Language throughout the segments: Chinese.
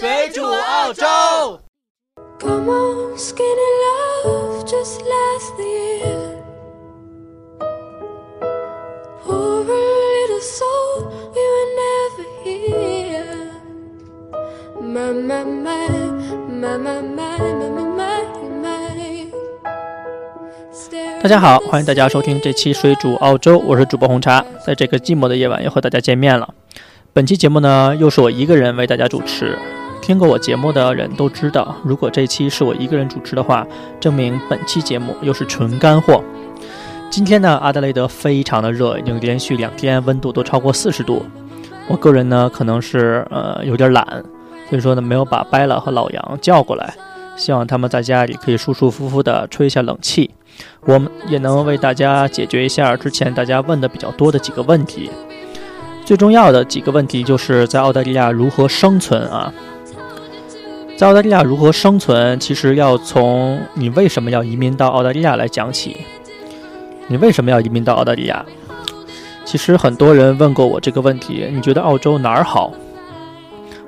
水煮澳洲。Come on, skinny love, just last the year. Poor little soul, we were never here. My, my, my, my, my, my, my, my, my, my. 大家好，欢迎大家收听这期《水煮澳洲》，我是主播红茶，在这个寂寞的夜晚又和大家见面了。本期节目呢，又是我一个人为大家主持。听过我节目的人都知道，如果这期是我一个人主持的话，证明本期节目又是纯干货。今天呢，阿德雷德非常的热，已经连续两天温度都超过四十度。我个人呢，可能是呃有点懒，所以说呢，没有把掰了和老杨叫过来，希望他们在家里可以舒舒服服的吹一下冷气。我们也能为大家解决一下之前大家问的比较多的几个问题。最重要的几个问题就是在澳大利亚如何生存啊？在澳大利亚如何生存，其实要从你为什么要移民到澳大利亚来讲起。你为什么要移民到澳大利亚？其实很多人问过我这个问题，你觉得澳洲哪儿好？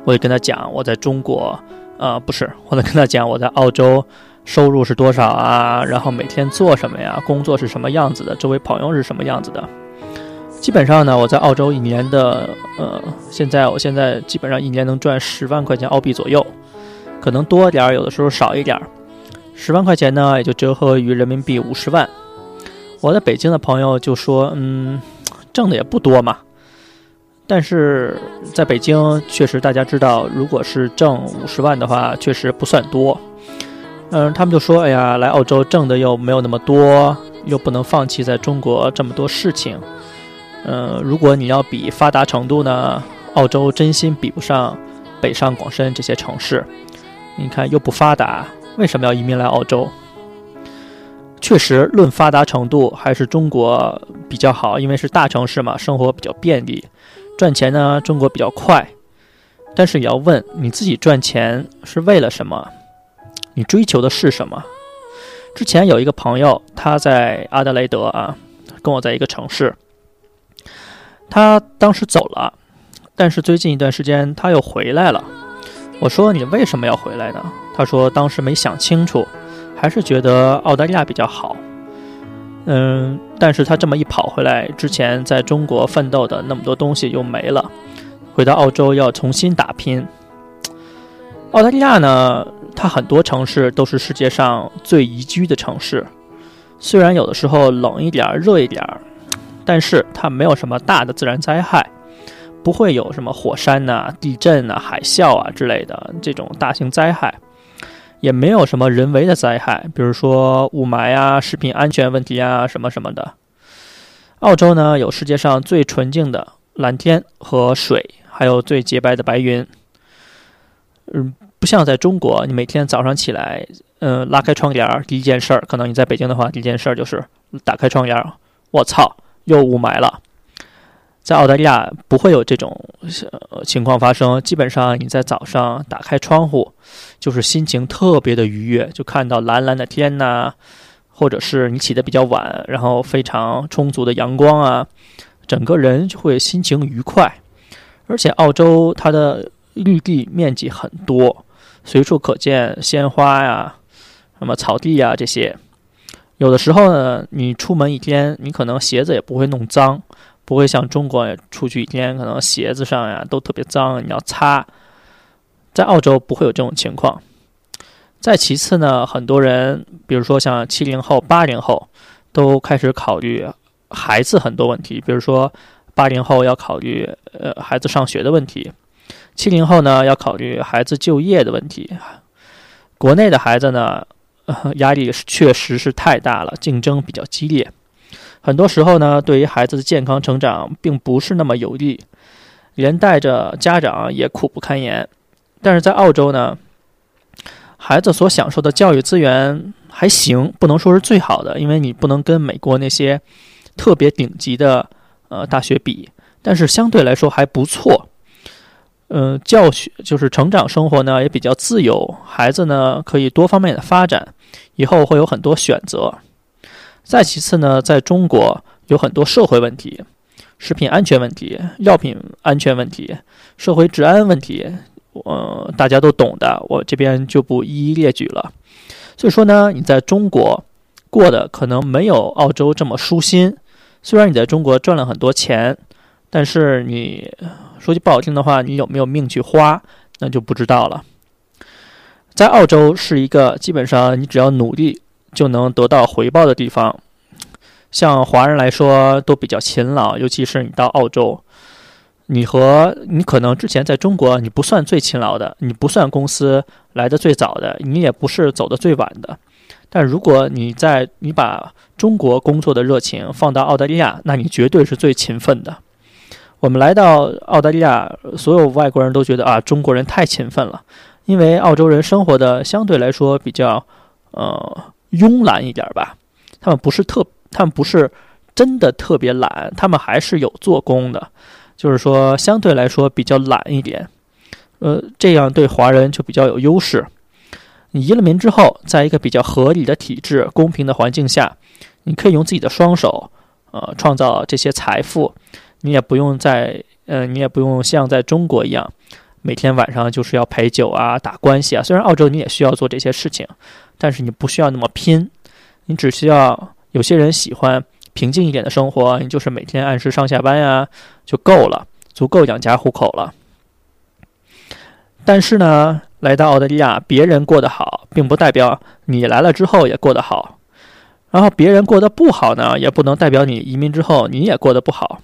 我也跟他讲，我在中国，呃，不是，我在跟他讲我在澳洲收入是多少啊，然后每天做什么呀，工作是什么样子的，周围朋友是什么样子的。基本上呢，我在澳洲一年的，呃，现在我现在基本上一年能赚十万块钱澳币左右，可能多点儿，有的时候少一点儿。十万块钱呢，也就折合于人民币五十万。我在北京的朋友就说，嗯，挣的也不多嘛。但是在北京，确实大家知道，如果是挣五十万的话，确实不算多。嗯，他们就说，哎呀，来澳洲挣的又没有那么多，又不能放弃在中国这么多事情。嗯，如果你要比发达程度呢，澳洲真心比不上北上广深这些城市。你看又不发达，为什么要移民来澳洲？确实，论发达程度还是中国比较好，因为是大城市嘛，生活比较便利，赚钱呢中国比较快。但是也要问你自己赚钱是为了什么？你追求的是什么？之前有一个朋友，他在阿德雷德啊，跟我在一个城市。他当时走了，但是最近一段时间他又回来了。我说你为什么要回来呢？他说当时没想清楚，还是觉得澳大利亚比较好。嗯，但是他这么一跑回来，之前在中国奋斗的那么多东西又没了，回到澳洲要重新打拼。澳大利亚呢，它很多城市都是世界上最宜居的城市，虽然有的时候冷一点儿、热一点儿。但是它没有什么大的自然灾害，不会有什么火山呐、地震呐、海啸啊之类的这种大型灾害，也没有什么人为的灾害，比如说雾霾啊、食品安全问题啊什么什么的。澳洲呢有世界上最纯净的蓝天和水，还有最洁白的白云。嗯，不像在中国，你每天早上起来，嗯，拉开窗帘，第一件事儿，可能你在北京的话，第一件事儿就是打开窗帘儿，我操！又雾霾了，在澳大利亚不会有这种情况发生。基本上你在早上打开窗户，就是心情特别的愉悦，就看到蓝蓝的天呐，或者是你起得比较晚，然后非常充足的阳光啊，整个人就会心情愉快。而且澳洲它的绿地面积很多，随处可见鲜花呀、什么草地呀这些。有的时候呢，你出门一天，你可能鞋子也不会弄脏，不会像中国出去一天，可能鞋子上呀都特别脏，你要擦。在澳洲不会有这种情况。再其次呢，很多人，比如说像七零后、八零后，都开始考虑孩子很多问题，比如说八零后要考虑呃孩子上学的问题，七零后呢要考虑孩子就业的问题。国内的孩子呢？压力确实是太大了，竞争比较激烈。很多时候呢，对于孩子的健康成长并不是那么有利，连带着家长也苦不堪言。但是在澳洲呢，孩子所享受的教育资源还行，不能说是最好的，因为你不能跟美国那些特别顶级的呃大学比，但是相对来说还不错。嗯，教学就是成长生活呢也比较自由，孩子呢可以多方面的发展，以后会有很多选择。再其次呢，在中国有很多社会问题、食品安全问题、药品安全问题、社会治安问题，呃，大家都懂的，我这边就不一一列举了。所以说呢，你在中国过得可能没有澳洲这么舒心。虽然你在中国赚了很多钱，但是你说句不好听的话，你有没有命去花，那就不知道了。在澳洲是一个基本上你只要努力就能得到回报的地方。像华人来说都比较勤劳，尤其是你到澳洲，你和你可能之前在中国你不算最勤劳的，你不算公司来的最早的，你也不是走的最晚的。但如果你在你把中国工作的热情放到澳大利亚，那你绝对是最勤奋的。我们来到澳大利亚，所有外国人都觉得啊，中国人太勤奋了，因为澳洲人生活的相对来说比较呃慵懒一点吧，他们不是特。他们不是真的特别懒，他们还是有做工的，就是说相对来说比较懒一点。呃，这样对华人就比较有优势。你移了民之后，在一个比较合理的体制、公平的环境下，你可以用自己的双手，呃，创造这些财富。你也不用在，呃，你也不用像在中国一样，每天晚上就是要陪酒啊、打关系啊。虽然澳洲你也需要做这些事情，但是你不需要那么拼，你只需要。有些人喜欢平静一点的生活，你就是每天按时上下班呀，就够了，足够养家糊口了。但是呢，来到澳大利亚，别人过得好，并不代表你来了之后也过得好。然后别人过得不好呢，也不能代表你移民之后你也过得不好。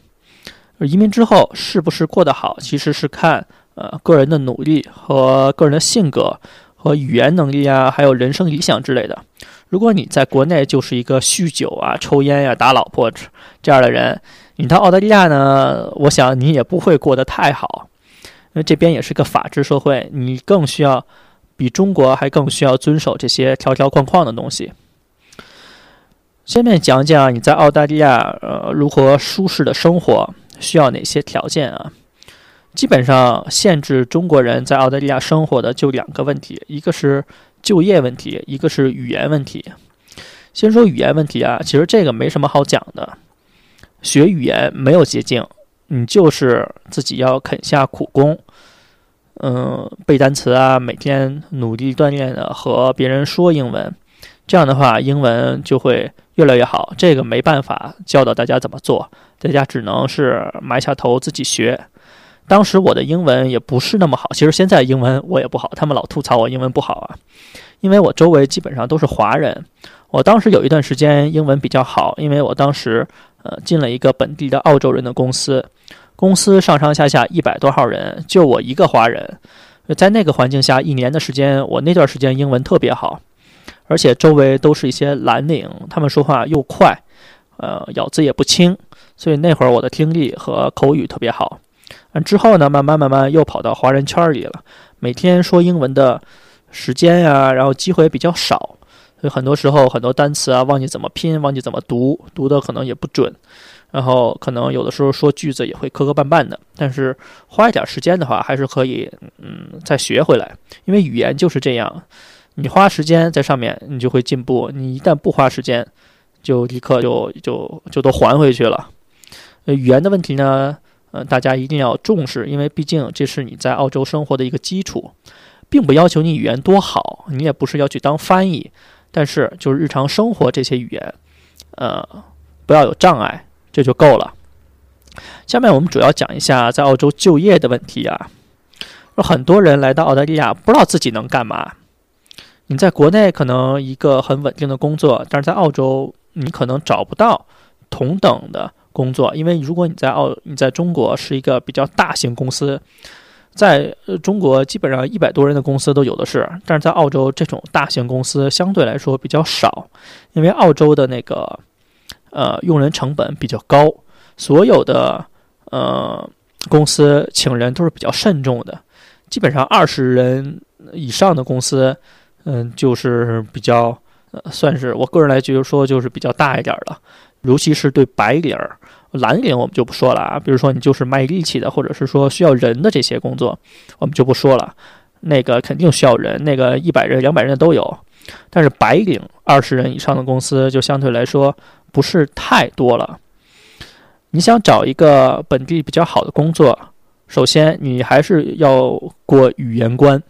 移民之后是不是过得好，其实是看呃个人的努力和个人的性格和语言能力啊，还有人生理想之类的。如果你在国内就是一个酗酒啊、抽烟呀、打老婆这样的人，你到澳大利亚呢，我想你也不会过得太好，因为这边也是个法治社会，你更需要比中国还更需要遵守这些条条框框的东西。下面讲讲你在澳大利亚呃如何舒适的生活，需要哪些条件啊？基本上限制中国人在澳大利亚生活的就两个问题，一个是。就业问题，一个是语言问题。先说语言问题啊，其实这个没什么好讲的。学语言没有捷径，你就是自己要肯下苦功，嗯，背单词啊，每天努力锻炼的和别人说英文，这样的话英文就会越来越好。这个没办法教导大家怎么做，大家只能是埋下头自己学。当时我的英文也不是那么好，其实现在英文我也不好，他们老吐槽我英文不好啊，因为我周围基本上都是华人。我当时有一段时间英文比较好，因为我当时呃进了一个本地的澳洲人的公司，公司上上下下一百多号人，就我一个华人，在那个环境下一年的时间，我那段时间英文特别好，而且周围都是一些蓝领，他们说话又快，呃咬字也不清，所以那会儿我的听力和口语特别好。嗯之后呢，慢慢慢慢又跑到华人圈里了。每天说英文的时间呀，然后机会比较少，所以很多时候很多单词啊忘记怎么拼，忘记怎么读，读的可能也不准。然后可能有的时候说句子也会磕磕绊绊的。但是花一点时间的话，还是可以嗯再学回来。因为语言就是这样，你花时间在上面，你就会进步；你一旦不花时间，就立刻就就就都还回去了。呃，语言的问题呢？呃，大家一定要重视，因为毕竟这是你在澳洲生活的一个基础，并不要求你语言多好，你也不是要去当翻译，但是就是日常生活这些语言，呃，不要有障碍，这就够了。下面我们主要讲一下在澳洲就业的问题啊。有很多人来到澳大利亚，不知道自己能干嘛。你在国内可能一个很稳定的工作，但是在澳洲你可能找不到同等的。工作，因为如果你在澳，你在中国是一个比较大型公司，在中国基本上一百多人的公司都有的是，但是在澳洲这种大型公司相对来说比较少，因为澳洲的那个呃用人成本比较高，所有的呃公司请人都是比较慎重的，基本上二十人以上的公司，嗯，就是比较呃算是我个人来觉得说就是比较大一点的。尤其是对白领儿、蓝领，我们就不说了啊。比如说你就是卖力气的，或者是说需要人的这些工作，我们就不说了。那个肯定需要人，那个一百人、两百人的都有。但是白领二十人以上的公司就相对来说不是太多了。你想找一个本地比较好的工作，首先你还是要过语言关，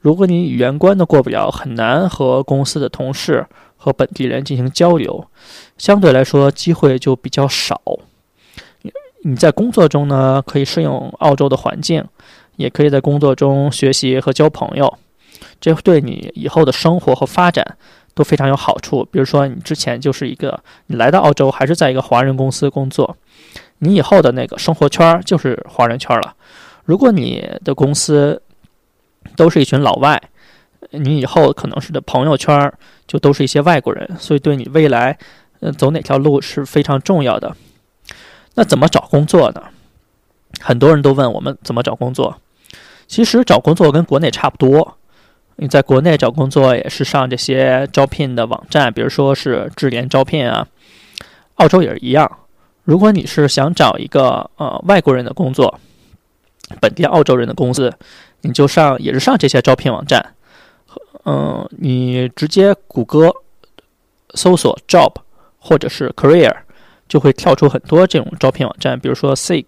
如果你语言关都过不了，很难和公司的同事和本地人进行交流，相对来说机会就比较少。你在工作中呢，可以适应澳洲的环境，也可以在工作中学习和交朋友，这对你以后的生活和发展都非常有好处。比如说，你之前就是一个，你来到澳洲还是在一个华人公司工作，你以后的那个生活圈就是华人圈了。如果你的公司都是一群老外，你以后可能是的朋友圈就都是一些外国人，所以对你未来，呃，走哪条路是非常重要的。那怎么找工作呢？很多人都问我们怎么找工作。其实找工作跟国内差不多。你在国内找工作也是上这些招聘的网站，比如说是智联招聘啊。澳洲也是一样。如果你是想找一个呃外国人的工作，本地澳洲人的公司，你就上也是上这些招聘网站。嗯，你直接谷歌搜索 job 或者是 career。就会跳出很多这种招聘网站，比如说 Seek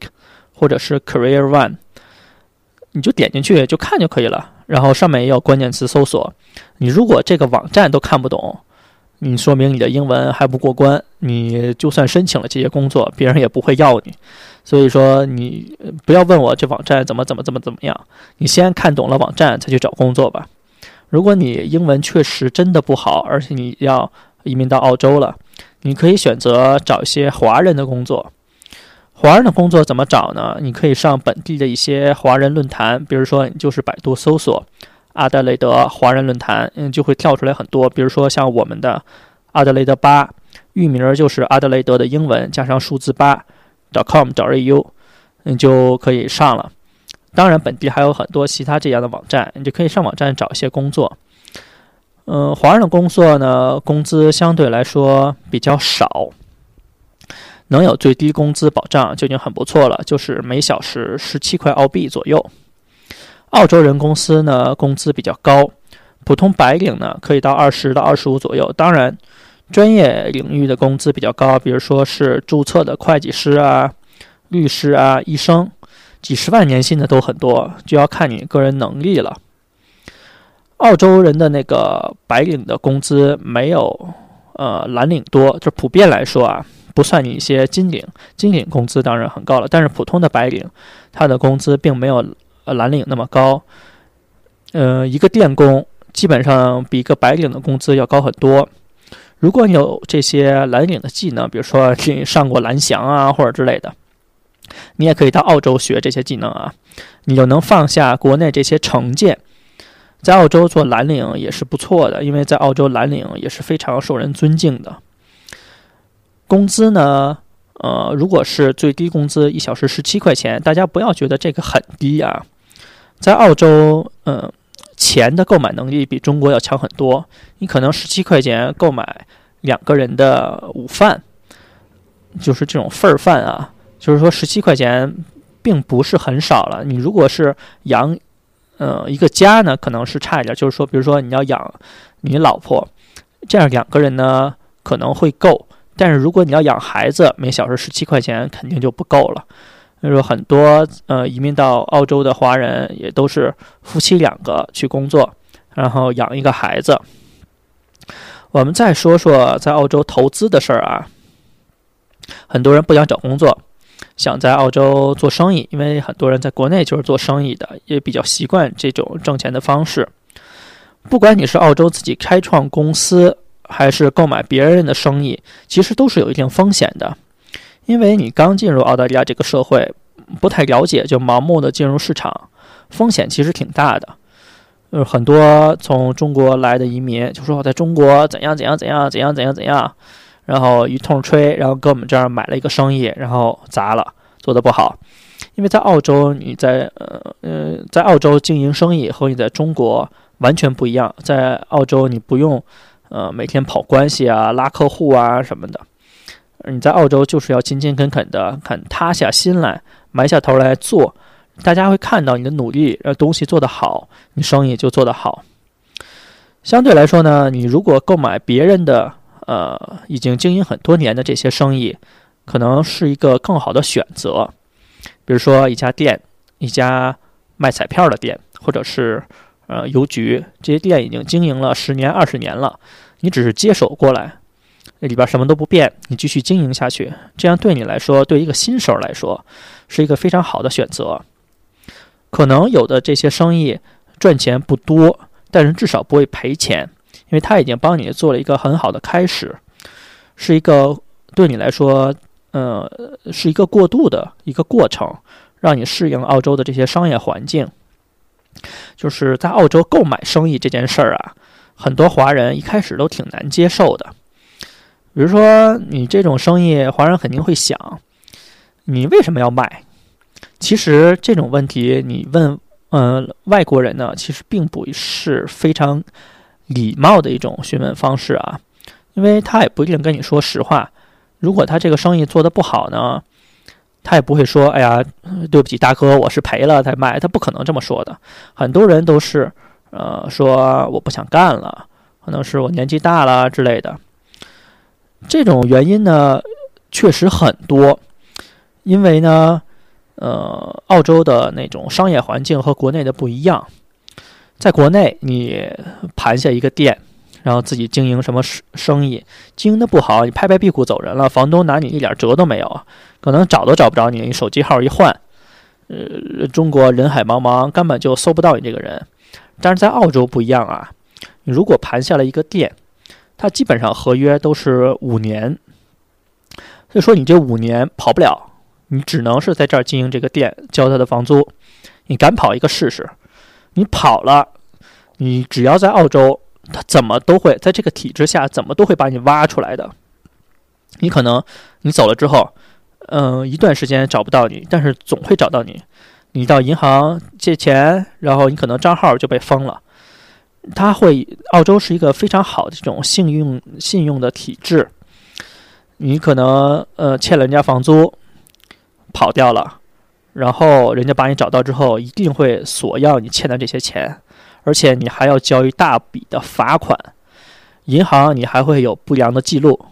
或者是 Career One，你就点进去就看就可以了。然后上面也有关键词搜索。你如果这个网站都看不懂，你说明你的英文还不过关。你就算申请了这些工作，别人也不会要你。所以说，你不要问我这网站怎么怎么怎么怎么样。你先看懂了网站再去找工作吧。如果你英文确实真的不好，而且你要移民到澳洲了。你可以选择找一些华人的工作。华人的工作怎么找呢？你可以上本地的一些华人论坛，比如说你就是百度搜索“阿德雷德华人论坛”，嗯，就会跳出来很多。比如说像我们的阿德雷德八，域名就是阿德雷德的英文加上数字八，.com 找 au，你就可以上了。当然，本地还有很多其他这样的网站，你就可以上网站找一些工作。嗯，华人的工作呢，工资相对来说比较少，能有最低工资保障就已经很不错了，就是每小时十七块澳币左右。澳洲人公司呢，工资比较高，普通白领呢可以到二十到二十五左右。当然，专业领域的工资比较高，比如说是注册的会计师啊、律师啊、医生，几十万年薪的都很多，就要看你个人能力了。澳洲人的那个白领的工资没有呃蓝领多，就普遍来说啊，不算你一些金领，金领工资当然很高了，但是普通的白领，他的工资并没有蓝领那么高。呃，一个电工基本上比一个白领的工资要高很多。如果你有这些蓝领的技能，比如说你上过蓝翔啊或者之类的，你也可以到澳洲学这些技能啊，你就能放下国内这些成见。在澳洲做蓝领也是不错的，因为在澳洲蓝领也是非常受人尊敬的。工资呢，呃，如果是最低工资一小时十七块钱，大家不要觉得这个很低啊。在澳洲，嗯，钱的购买能力比中国要强很多。你可能十七块钱购买两个人的午饭，就是这种份儿饭啊，就是说十七块钱并不是很少了。你如果是养。呃，一个家呢，可能是差一点，就是说，比如说你要养你老婆，这样两个人呢可能会够，但是如果你要养孩子，每小时十七块钱肯定就不够了。所以说，很多呃移民到澳洲的华人也都是夫妻两个去工作，然后养一个孩子。我们再说说在澳洲投资的事儿啊，很多人不想找工作。想在澳洲做生意，因为很多人在国内就是做生意的，也比较习惯这种挣钱的方式。不管你是澳洲自己开创公司，还是购买别人的生意，其实都是有一定风险的。因为你刚进入澳大利亚这个社会，不太了解，就盲目的进入市场，风险其实挺大的。呃，很多从中国来的移民就说我在中国怎样怎样怎样怎样怎样怎样。然后一通吹，然后搁我们这儿买了一个生意，然后砸了，做的不好。因为在澳洲，你在呃呃，在澳洲经营生意和你在中国完全不一样。在澳洲，你不用呃每天跑关系啊、拉客户啊什么的。你在澳洲就是要勤勤恳恳的，肯塌下心来，埋下头来做。大家会看到你的努力，呃，东西做得好，你生意就做得好。相对来说呢，你如果购买别人的。呃，已经经营很多年的这些生意，可能是一个更好的选择。比如说一家店，一家卖彩票的店，或者是呃邮局，这些店已经经营了十年、二十年了，你只是接手过来，那里边什么都不变，你继续经营下去，这样对你来说，对一个新手来说，是一个非常好的选择。可能有的这些生意赚钱不多，但是至少不会赔钱，因为他已经帮你做了一个很好的开始，是一个对你来说，呃，是一个过渡的一个过程。让你适应澳洲的这些商业环境，就是在澳洲购买生意这件事儿啊，很多华人一开始都挺难接受的。比如说，你这种生意，华人肯定会想，你为什么要卖？其实这种问题，你问嗯外国人呢，其实并不是非常礼貌的一种询问方式啊，因为他也不一定跟你说实话。如果他这个生意做得不好呢？他也不会说：“哎呀，对不起，大哥，我是赔了才卖。”他不可能这么说的。很多人都是，呃，说我不想干了，可能是我年纪大了之类的。这种原因呢，确实很多。因为呢，呃，澳洲的那种商业环境和国内的不一样。在国内，你盘下一个店。然后自己经营什么生生意，经营的不好，你拍拍屁股走人了，房东拿你一点辙都没有，可能找都找不着你，你手机号一换，呃，中国人海茫茫，根本就搜不到你这个人。但是在澳洲不一样啊，你如果盘下了一个店，它基本上合约都是五年，所以说你这五年跑不了，你只能是在这儿经营这个店，交他的房租。你敢跑一个试试？你跑了，你只要在澳洲。他怎么都会在这个体制下，怎么都会把你挖出来的。你可能你走了之后，嗯，一段时间找不到你，但是总会找到你。你到银行借钱，然后你可能账号就被封了。他会，澳洲是一个非常好的这种信用信用的体制。你可能呃欠了人家房租，跑掉了，然后人家把你找到之后，一定会索要你欠的这些钱。而且你还要交一大笔的罚款，银行你还会有不良的记录，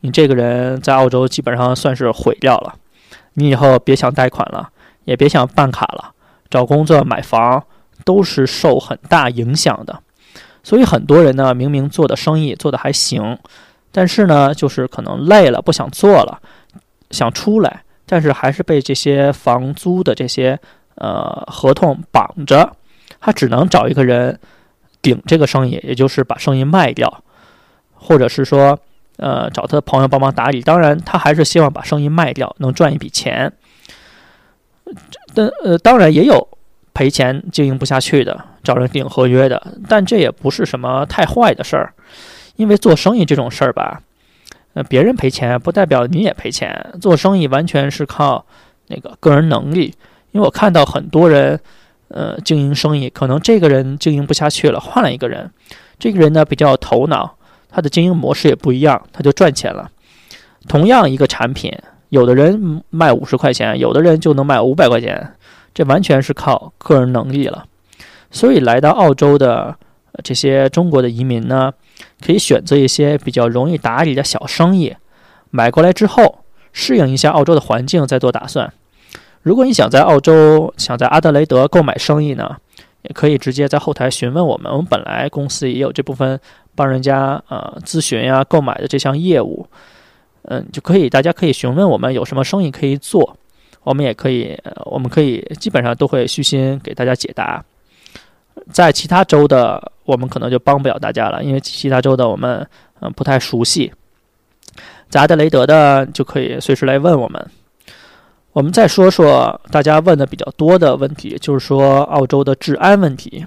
你这个人在澳洲基本上算是毁掉了。你以后别想贷款了，也别想办卡了，找工作、买房都是受很大影响的。所以很多人呢，明明做的生意做的还行，但是呢，就是可能累了，不想做了，想出来，但是还是被这些房租的这些呃合同绑着。他只能找一个人顶这个生意，也就是把生意卖掉，或者是说，呃，找他的朋友帮忙打理。当然，他还是希望把生意卖掉，能赚一笔钱。但呃，当然也有赔钱、经营不下去的，找人顶合约的。但这也不是什么太坏的事儿，因为做生意这种事儿吧，呃，别人赔钱不代表你也赔钱。做生意完全是靠那个个人能力，因为我看到很多人。呃，经营生意可能这个人经营不下去了，换了一个人。这个人呢比较有头脑，他的经营模式也不一样，他就赚钱了。同样一个产品，有的人卖五十块钱，有的人就能卖五百块钱，这完全是靠个人能力了。所以来到澳洲的这些中国的移民呢，可以选择一些比较容易打理的小生意，买过来之后适应一下澳洲的环境，再做打算。如果你想在澳洲、想在阿德雷德购买生意呢，也可以直接在后台询问我们。我们本来公司也有这部分帮人家呃咨询呀、购买的这项业务，嗯，就可以大家可以询问我们有什么生意可以做，我们也可以，我们可以基本上都会虚心给大家解答。在其他州的，我们可能就帮不了大家了，因为其他州的我们嗯不太熟悉。在阿德雷德的就可以随时来问我们。我们再说说大家问的比较多的问题，就是说澳洲的治安问题。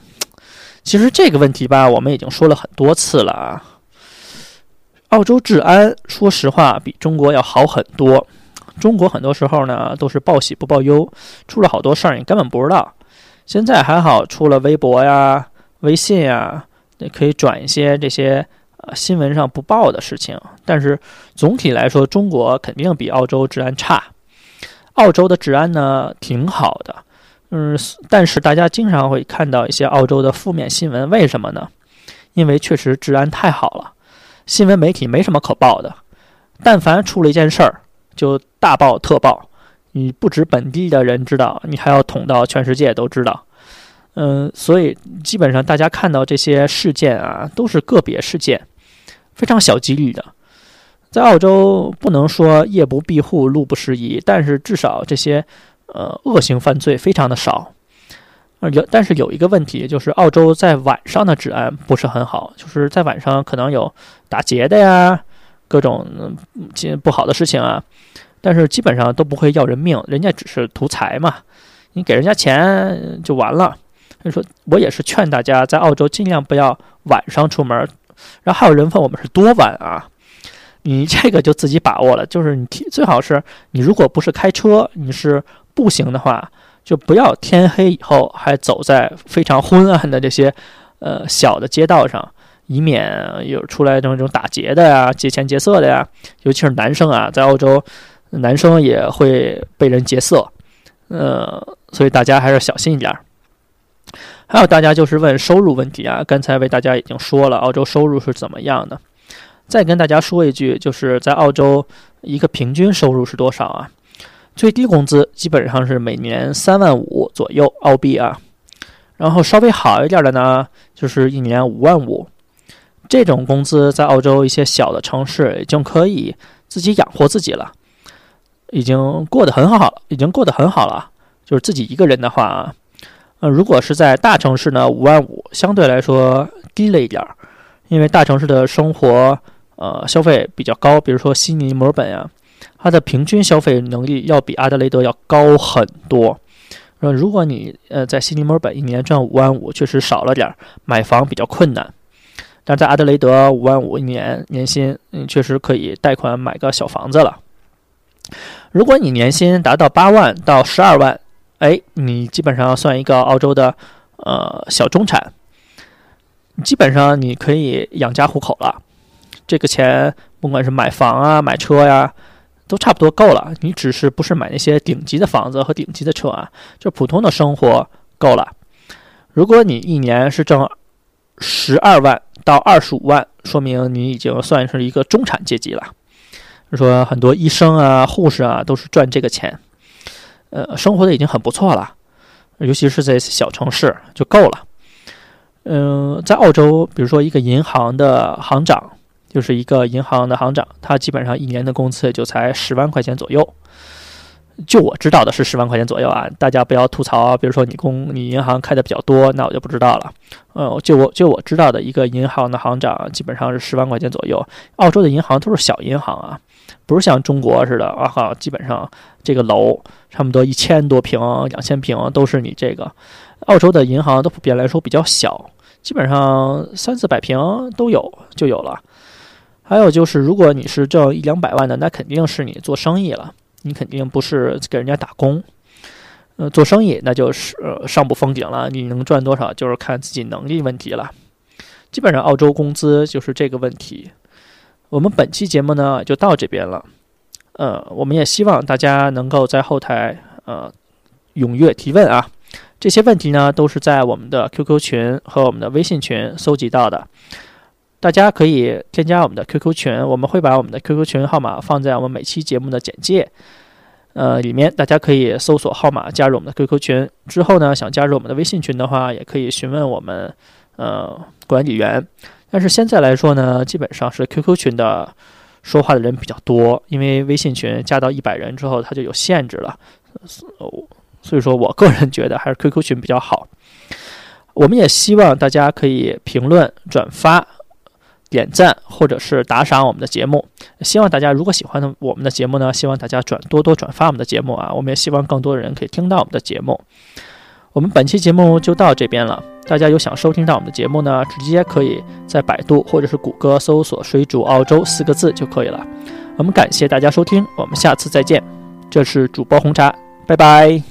其实这个问题吧，我们已经说了很多次了啊。澳洲治安，说实话比中国要好很多。中国很多时候呢都是报喜不报忧，出了好多事儿你根本不知道。现在还好，出了微博呀、微信呀，你可以转一些这些呃新闻上不报的事情。但是总体来说，中国肯定比澳洲治安差。澳洲的治安呢挺好的，嗯，但是大家经常会看到一些澳洲的负面新闻，为什么呢？因为确实治安太好了，新闻媒体没什么可报的，但凡出了一件事儿就大报特报，你不止本地的人知道，你还要捅到全世界都知道。嗯，所以基本上大家看到这些事件啊，都是个别事件，非常小几率的。在澳洲不能说夜不闭户、路不拾遗，但是至少这些呃恶性犯罪非常的少。有，但是有一个问题，就是澳洲在晚上的治安不是很好，就是在晚上可能有打劫的呀，各种嗯不好的事情啊，但是基本上都不会要人命，人家只是图财嘛，你给人家钱就完了。所以说我也是劝大家在澳洲尽量不要晚上出门。然后还有人问我们是多晚啊？你这个就自己把握了，就是你最好是你如果不是开车，你是步行的话。就不要天黑以后还走在非常昏暗的这些，呃小的街道上，以免有出来这种打劫的呀、劫钱劫色的呀。尤其是男生啊，在澳洲，男生也会被人劫色，呃，所以大家还是小心一点。还有大家就是问收入问题啊，刚才为大家已经说了，澳洲收入是怎么样的。再跟大家说一句，就是在澳洲一个平均收入是多少啊？最低工资基本上是每年三万五左右澳币啊，然后稍微好一点的呢，就是一年五万五。这种工资在澳洲一些小的城市已经可以自己养活自己了，已经过得很好了，已经过得很好了。就是自己一个人的话啊，呃，如果是在大城市呢，五万五相对来说低了一点儿，因为大城市的生活呃消费比较高，比如说悉尼、墨尔本呀。它的平均消费能力要比阿德雷德要高很多。呃，如果你呃在悉尼、墨尔本一年赚五万五，确实少了点，买房比较困难。但在阿德雷德五万五一年年薪，嗯，确实可以贷款买个小房子了。如果你年薪达到八万到十二万，哎，你基本上算一个澳洲的呃小中产，基本上你可以养家糊口了。这个钱不管是买房啊、买车呀。都差不多够了，你只是不是买那些顶级的房子和顶级的车啊，就普通的生活够了。如果你一年是挣十二万到二十五万，说明你已经算是一个中产阶级了。说很多医生啊、护士啊都是赚这个钱，呃，生活的已经很不错了，尤其是在小城市就够了。嗯，在澳洲，比如说一个银行的行长。就是一个银行的行长，他基本上一年的工资就才十万块钱左右。就我知道的是十万块钱左右啊，大家不要吐槽。比如说你公你银行开的比较多，那我就不知道了。呃，就我就我知道的一个银行的行长，基本上是十万块钱左右。澳洲的银行都是小银行啊，不是像中国似的啊哈，基本上这个楼差不多一千多平、两千平都是你这个。澳洲的银行都普遍来说比较小，基本上三四百平都有就有了。还有就是，如果你是挣一两百万的，那肯定是你做生意了，你肯定不是给人家打工。呃，做生意那就是上不封顶了，你能赚多少就是看自己能力问题了。基本上澳洲工资就是这个问题。我们本期节目呢就到这边了。呃，我们也希望大家能够在后台呃踊跃提问啊，这些问题呢都是在我们的 QQ 群和我们的微信群搜集到的。大家可以添加我们的 QQ 群，我们会把我们的 QQ 群号码放在我们每期节目的简介，呃，里面大家可以搜索号码加入我们的 QQ 群。之后呢，想加入我们的微信群的话，也可以询问我们呃管理员。但是现在来说呢，基本上是 QQ 群的说话的人比较多，因为微信群加到一百人之后，它就有限制了。所以说我个人觉得还是 QQ 群比较好。我们也希望大家可以评论转发。点赞或者是打赏我们的节目，希望大家如果喜欢的我们的节目呢，希望大家转多多转发我们的节目啊，我们也希望更多的人可以听到我们的节目。我们本期节目就到这边了，大家有想收听到我们的节目呢，直接可以在百度或者是谷歌搜索“水煮澳洲”四个字就可以了。我们感谢大家收听，我们下次再见。这是主播红茶，拜拜。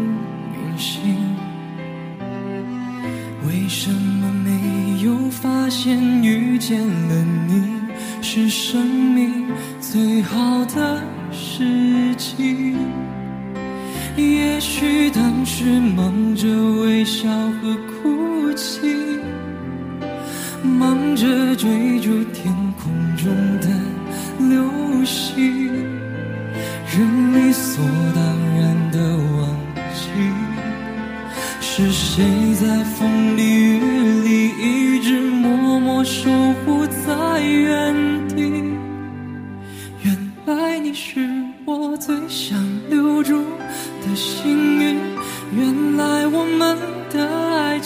见了你，是生命最好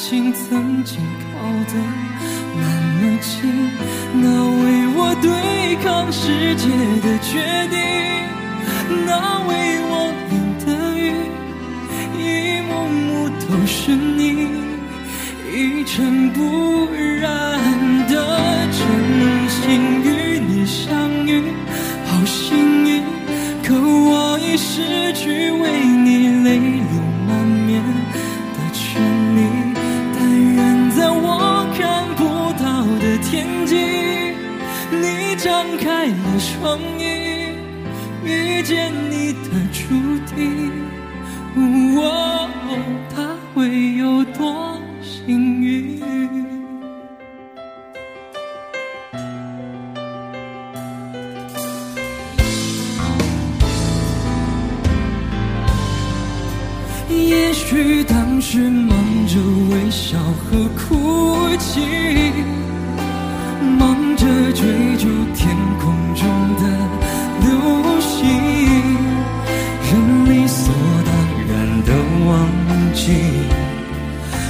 情曾经靠得那么近，那为我对抗世界的决定，那为我淋的雨，一幕幕都是你，一尘不染的真心与你相遇。好幸运，可我已失去为你泪开了双翼，遇见你的注定。哦，他会有多幸运？也许当时忙着微笑和哭泣，忙着追逐天空中的流星，人理所当然的忘记，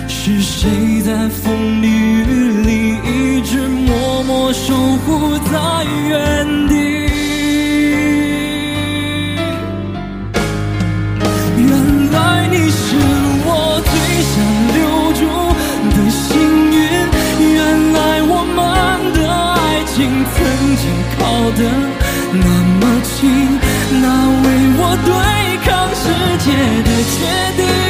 是谁在风里雨里一直默默守护在原地。界的决定，